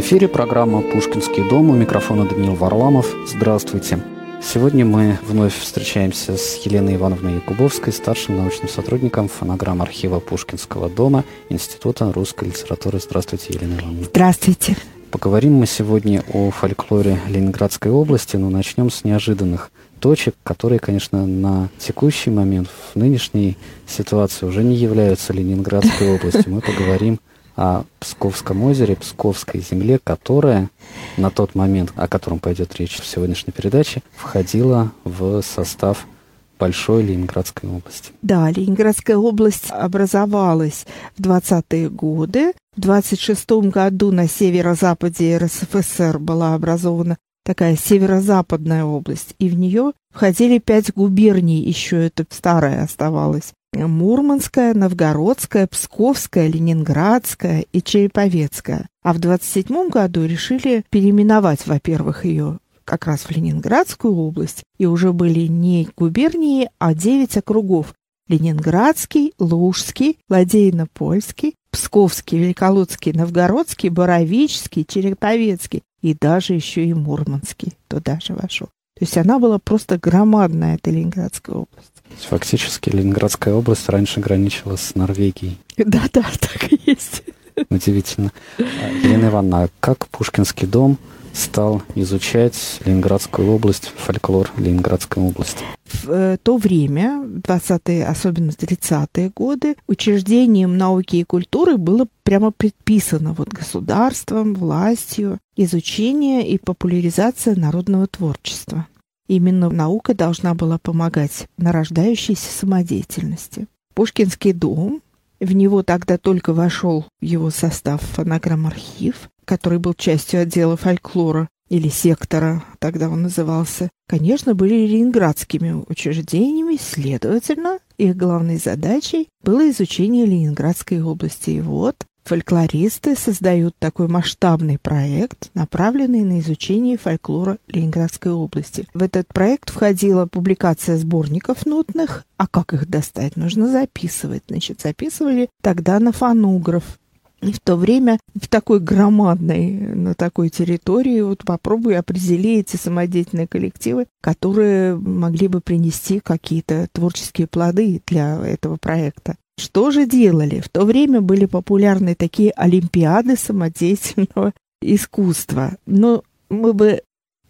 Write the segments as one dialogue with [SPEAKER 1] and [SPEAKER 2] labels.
[SPEAKER 1] эфире программа «Пушкинский дом». У микрофона Даниил Варламов. Здравствуйте. Сегодня мы вновь встречаемся с Еленой Ивановной Якубовской, старшим научным сотрудником фонограмм архива Пушкинского дома Института русской литературы. Здравствуйте, Елена Ивановна.
[SPEAKER 2] Здравствуйте.
[SPEAKER 1] Поговорим мы сегодня о фольклоре Ленинградской области, но начнем с неожиданных точек, которые, конечно, на текущий момент, в нынешней ситуации уже не являются Ленинградской областью. Мы поговорим о Псковском озере, Псковской земле, которая на тот момент, о котором пойдет речь в сегодняшней передаче, входила в состав большой Ленинградской области.
[SPEAKER 2] Да, Ленинградская область образовалась в 20-е годы. В 26 году на северо-западе РСФСР была образована такая северо-западная область, и в нее входили пять губерний, еще это старая оставалась. Мурманская, Новгородская, Псковская, Ленинградская и Череповецкая. А в 27 году решили переименовать, во-первых, ее как раз в Ленинградскую область, и уже были не губернии, а девять округов. Ленинградский, Лужский, Ладейно-Польский, Псковский, Великолудский, Новгородский, Боровический, Череповецкий и даже еще и Мурманский туда же вошел. То есть она была просто громадная, эта Ленинградская область.
[SPEAKER 1] Фактически Ленинградская область раньше граничила с Норвегией.
[SPEAKER 2] Да-да, так и есть.
[SPEAKER 1] Удивительно. Елена Ивановна, а как Пушкинский дом стал изучать Ленинградскую область, фольклор Ленинградской области?
[SPEAKER 2] В э, то время, 20-е, особенно 30-е годы, учреждением науки и культуры было прямо предписано вот государством, властью изучение и популяризация народного творчества. Именно наука должна была помогать нарождающейся самодеятельности. Пушкинский дом, в него тогда только вошел его состав фонограмм-архив, который был частью отдела фольклора или сектора, тогда он назывался, конечно, были ленинградскими учреждениями, следовательно, их главной задачей было изучение Ленинградской области. И вот Фольклористы создают такой масштабный проект, направленный на изучение фольклора Ленинградской области. В этот проект входила публикация сборников нотных, а как их достать? Нужно записывать. Значит, записывали тогда на фонограф. И в то время в такой громадной, на такой территории, вот попробуй определи эти самодеятельные коллективы, которые могли бы принести какие-то творческие плоды для этого проекта. Что же делали? В то время были популярны такие олимпиады самодеятельного искусства. Но мы бы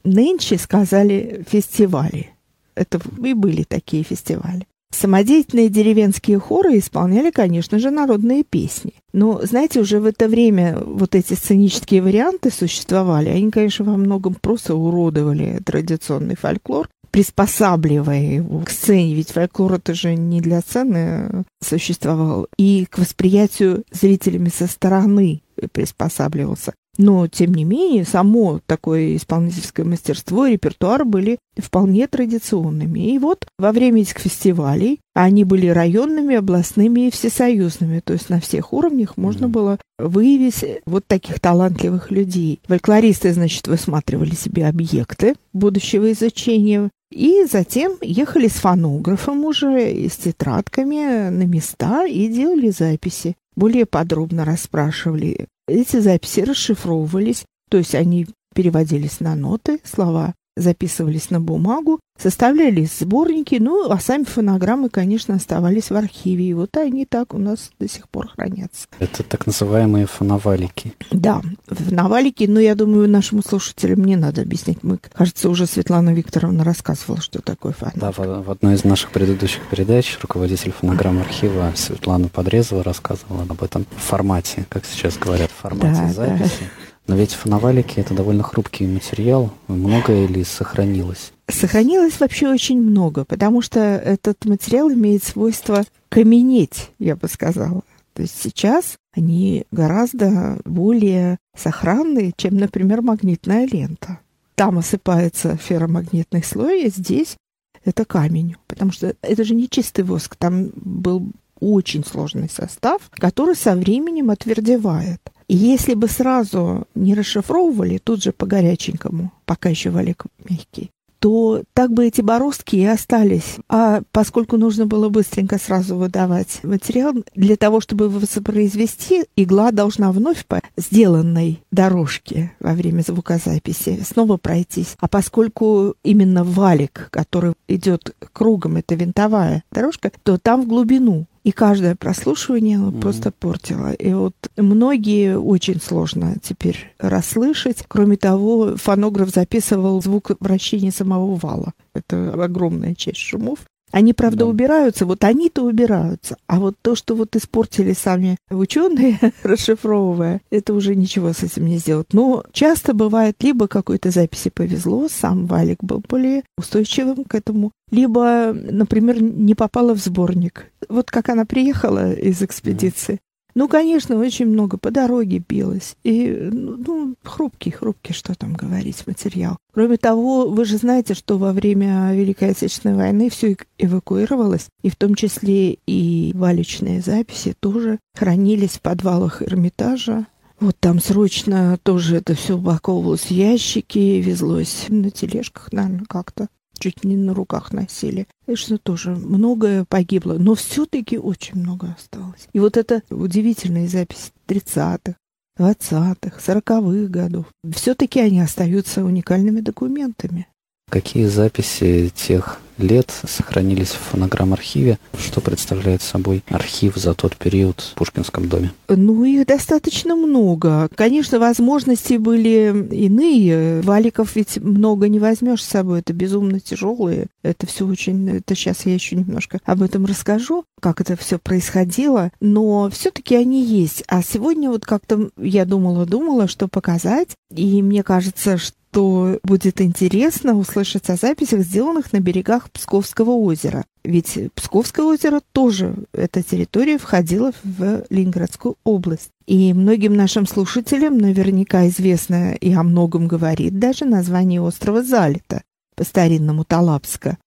[SPEAKER 2] нынче сказали фестивали. Это и были такие фестивали. Самодеятельные деревенские хоры исполняли, конечно же, народные песни. Но, знаете, уже в это время вот эти сценические варианты существовали. Они, конечно, во многом просто уродовали традиционный фольклор приспосабливая его к сцене, ведь фольклор это же не для сцены существовал, и к восприятию зрителями со стороны приспосабливался. Но, тем не менее, само такое исполнительское мастерство и репертуар были вполне традиционными. И вот во время этих фестивалей они были районными, областными и всесоюзными. То есть на всех уровнях можно было выявить вот таких талантливых людей. Фольклористы, значит, высматривали себе объекты будущего изучения, и затем ехали с фонографом уже и с тетрадками на места и делали записи. Более подробно расспрашивали. Эти записи расшифровывались, то есть они переводились на ноты, слова записывались на бумагу, составлялись сборники, ну, а сами фонограммы, конечно, оставались в архиве. И вот они так у нас до сих пор хранятся.
[SPEAKER 1] Это так называемые фоновалики.
[SPEAKER 2] Да, фоновалики, но я думаю, нашим слушателям не надо объяснять. Мы, кажется, уже Светлана Викторовна рассказывала, что такое фоновалик.
[SPEAKER 1] Да, в, в одной из наших предыдущих передач руководитель фонограмм архива Светлана Подрезова рассказывала об этом формате, как сейчас говорят, формате да, записи. Да. Но ведь фоновалики это довольно хрупкий материал. Многое ли сохранилось?
[SPEAKER 2] Сохранилось вообще очень много, потому что этот материал имеет свойство каменеть, я бы сказала. То есть сейчас они гораздо более сохранные, чем, например, магнитная лента. Там осыпается ферромагнитный слой, а здесь это камень, потому что это же не чистый воск, там был очень сложный состав, который со временем отвердевает. Если бы сразу не расшифровывали тут же по горяченькому, пока еще валик мягкий, то так бы эти бороздки и остались. А поскольку нужно было быстренько сразу выдавать материал, для того, чтобы воспроизвести, игла должна вновь по сделанной дорожке во время звукозаписи снова пройтись. А поскольку именно валик, который идет кругом, это винтовая дорожка, то там в глубину и каждое прослушивание mm-hmm. просто портило. И вот многие очень сложно теперь расслышать. Кроме того, фонограф записывал звук вращения самого вала. Это огромная часть шумов. Они, правда, да. убираются, вот они-то убираются. А вот то, что вот испортили сами ученые, расшифровывая, это уже ничего с этим не сделать. Но часто бывает, либо какой-то записи повезло, сам валик был более устойчивым к этому, либо, например, не попала в сборник. Вот как она приехала из экспедиции, ну, конечно, очень много по дороге билось. И, ну, ну, хрупкий, хрупкий, что там говорить, материал. Кроме того, вы же знаете, что во время Великой Отечественной войны все эвакуировалось, и в том числе и валичные записи тоже хранились в подвалах Эрмитажа. Вот там срочно тоже это все упаковывалось в ящики, везлось на тележках, наверное, как-то чуть не на руках носили. Конечно, тоже многое погибло, но все-таки очень много осталось. И вот это удивительная запись 30-х, 20-х, 40-х годов. Все-таки они остаются уникальными документами.
[SPEAKER 1] Какие записи тех лет сохранились в фонограмм-архиве? Что представляет собой архив за тот период в Пушкинском доме?
[SPEAKER 2] Ну, их достаточно много. Конечно, возможности были иные. Валиков ведь много не возьмешь с собой. Это безумно тяжелые. Это все очень... Это сейчас я еще немножко об этом расскажу, как это все происходило. Но все-таки они есть. А сегодня вот как-то я думала-думала, что показать. И мне кажется, что то будет интересно услышать о записях, сделанных на берегах Псковского озера. Ведь Псковское озеро тоже, эта территория входила в Ленинградскую область. И многим нашим слушателям наверняка известно и о многом говорит даже название острова Залита, по-старинному Талапска.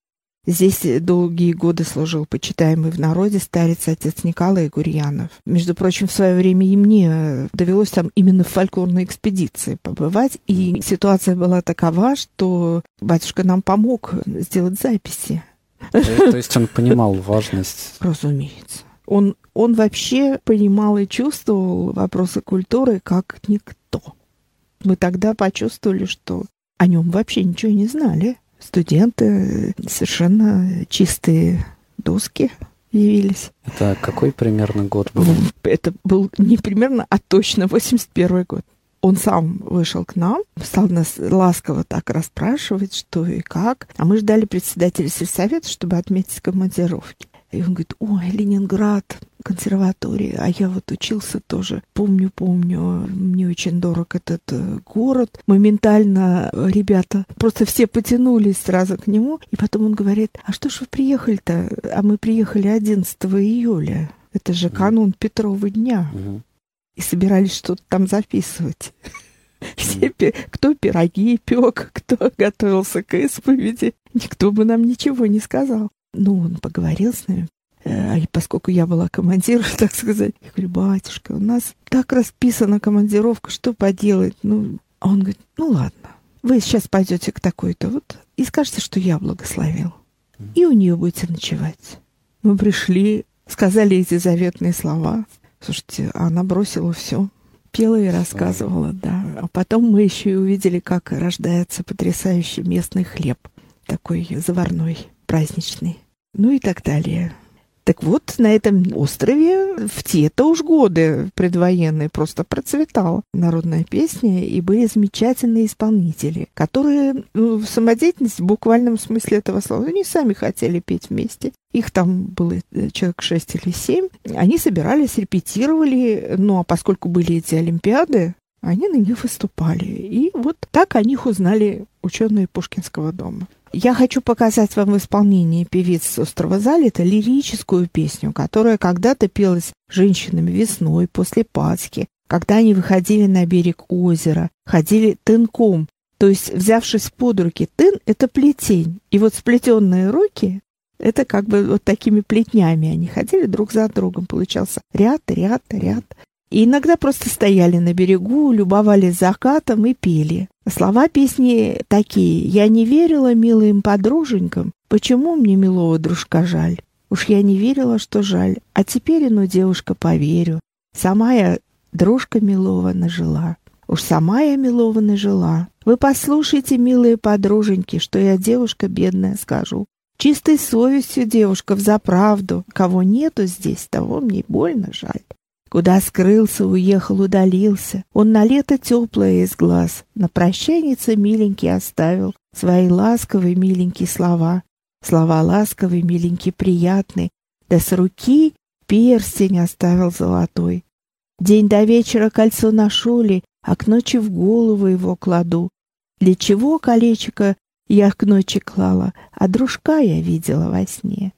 [SPEAKER 2] Здесь долгие годы служил почитаемый в народе старец отец Николай Гурьянов. Между прочим, в свое время и мне довелось там именно в фольклорной экспедиции побывать. И ситуация была такова, что батюшка нам помог сделать записи.
[SPEAKER 1] То есть он понимал важность?
[SPEAKER 2] Разумеется. Он, он вообще понимал и чувствовал вопросы культуры как никто. Мы тогда почувствовали, что о нем вообще ничего не знали студенты, совершенно чистые доски явились.
[SPEAKER 1] Это какой примерно год был?
[SPEAKER 2] Это был не примерно, а точно 81 год. Он сам вышел к нам, стал нас ласково так расспрашивать, что и как. А мы ждали председателя сельсовета, чтобы отметить командировки. И он говорит, ой, Ленинград, консерватории, а я вот учился тоже. Помню, помню, мне очень дорог этот э, город. Моментально ребята просто все потянулись сразу к нему. И потом он говорит, а что ж вы приехали-то? А мы приехали 11 июля. Это же канун Петрова дня. И собирались что-то там записывать. Все, кто пироги пек, кто готовился к исповеди, никто бы нам ничего не сказал. Ну, он поговорил с нами. Э, и поскольку я была командиром, так сказать, я говорю, батюшка, у нас так расписана командировка, что поделать? Ну, а он говорит, ну ладно, вы сейчас пойдете к такой-то вот и скажете, что я благословил. И у нее будете ночевать. Мы пришли, сказали эти заветные слова. Слушайте, она бросила все, пела и рассказывала, да. А потом мы еще и увидели, как рождается потрясающий местный хлеб, такой заварной, праздничный ну и так далее. Так вот, на этом острове в те-то уж годы предвоенные просто процветала народная песня, и были замечательные исполнители, которые ну, в самодеятельности в буквальном смысле этого слова, они сами хотели петь вместе. Их там было э, человек шесть или семь. Они собирались, репетировали, ну а поскольку были эти олимпиады, они на них выступали. И вот так о них узнали ученые Пушкинского дома. Я хочу показать вам в исполнении певиц острова Залита лирическую песню, которая когда-то пелась женщинами весной после Пасхи, когда они выходили на берег озера, ходили тынком, то есть взявшись под руки. Тын — это плетень, и вот сплетенные руки — это как бы вот такими плетнями они ходили друг за другом. Получался ряд, ряд, ряд. И иногда просто стояли на берегу, любовались закатом и пели. Слова песни такие. «Я не верила милым подруженькам, почему мне милого дружка жаль? Уж я не верила, что жаль, а теперь, ну, девушка, поверю. Сама я дружка милого нажила. Уж сама я милого нажила. Вы послушайте, милые подруженьки, что я девушка бедная скажу. Чистой совестью девушка взаправду. Кого нету здесь, того мне больно жаль. Куда скрылся, уехал, удалился. Он на лето теплое из глаз. На прощанице миленький оставил свои ласковые миленькие слова. Слова ласковые, миленькие, приятные. Да с руки перстень оставил золотой. День до вечера кольцо ношу ли, а к ночи в голову его кладу. Для чего колечко я к ночи клала, а дружка я видела во сне.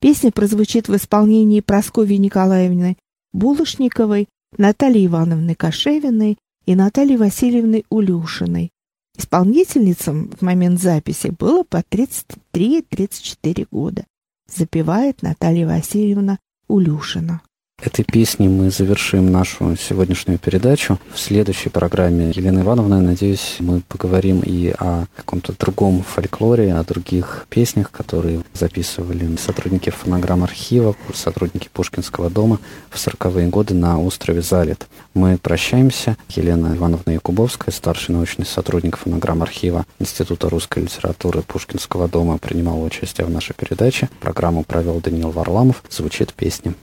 [SPEAKER 2] Песня прозвучит в исполнении Прасковьи Николаевны Булышниковой, Натальи Ивановны Кошевиной и Натальи Васильевны Улюшиной. Исполнительницам в момент записи было по 33-34 года. Запевает Наталья Васильевна Улюшина.
[SPEAKER 1] Этой песней мы завершим нашу сегодняшнюю передачу. В следующей программе Елена Ивановна, надеюсь, мы поговорим и о каком-то другом фольклоре, о других песнях, которые записывали сотрудники фонограмм-архива, сотрудники Пушкинского дома в 40-е годы на острове Залит. Мы прощаемся. Елена Ивановна Якубовская, старший научный сотрудник фонограмм-архива Института русской литературы Пушкинского дома, принимала участие в нашей передаче. Программу провел Даниил Варламов. Звучит песня.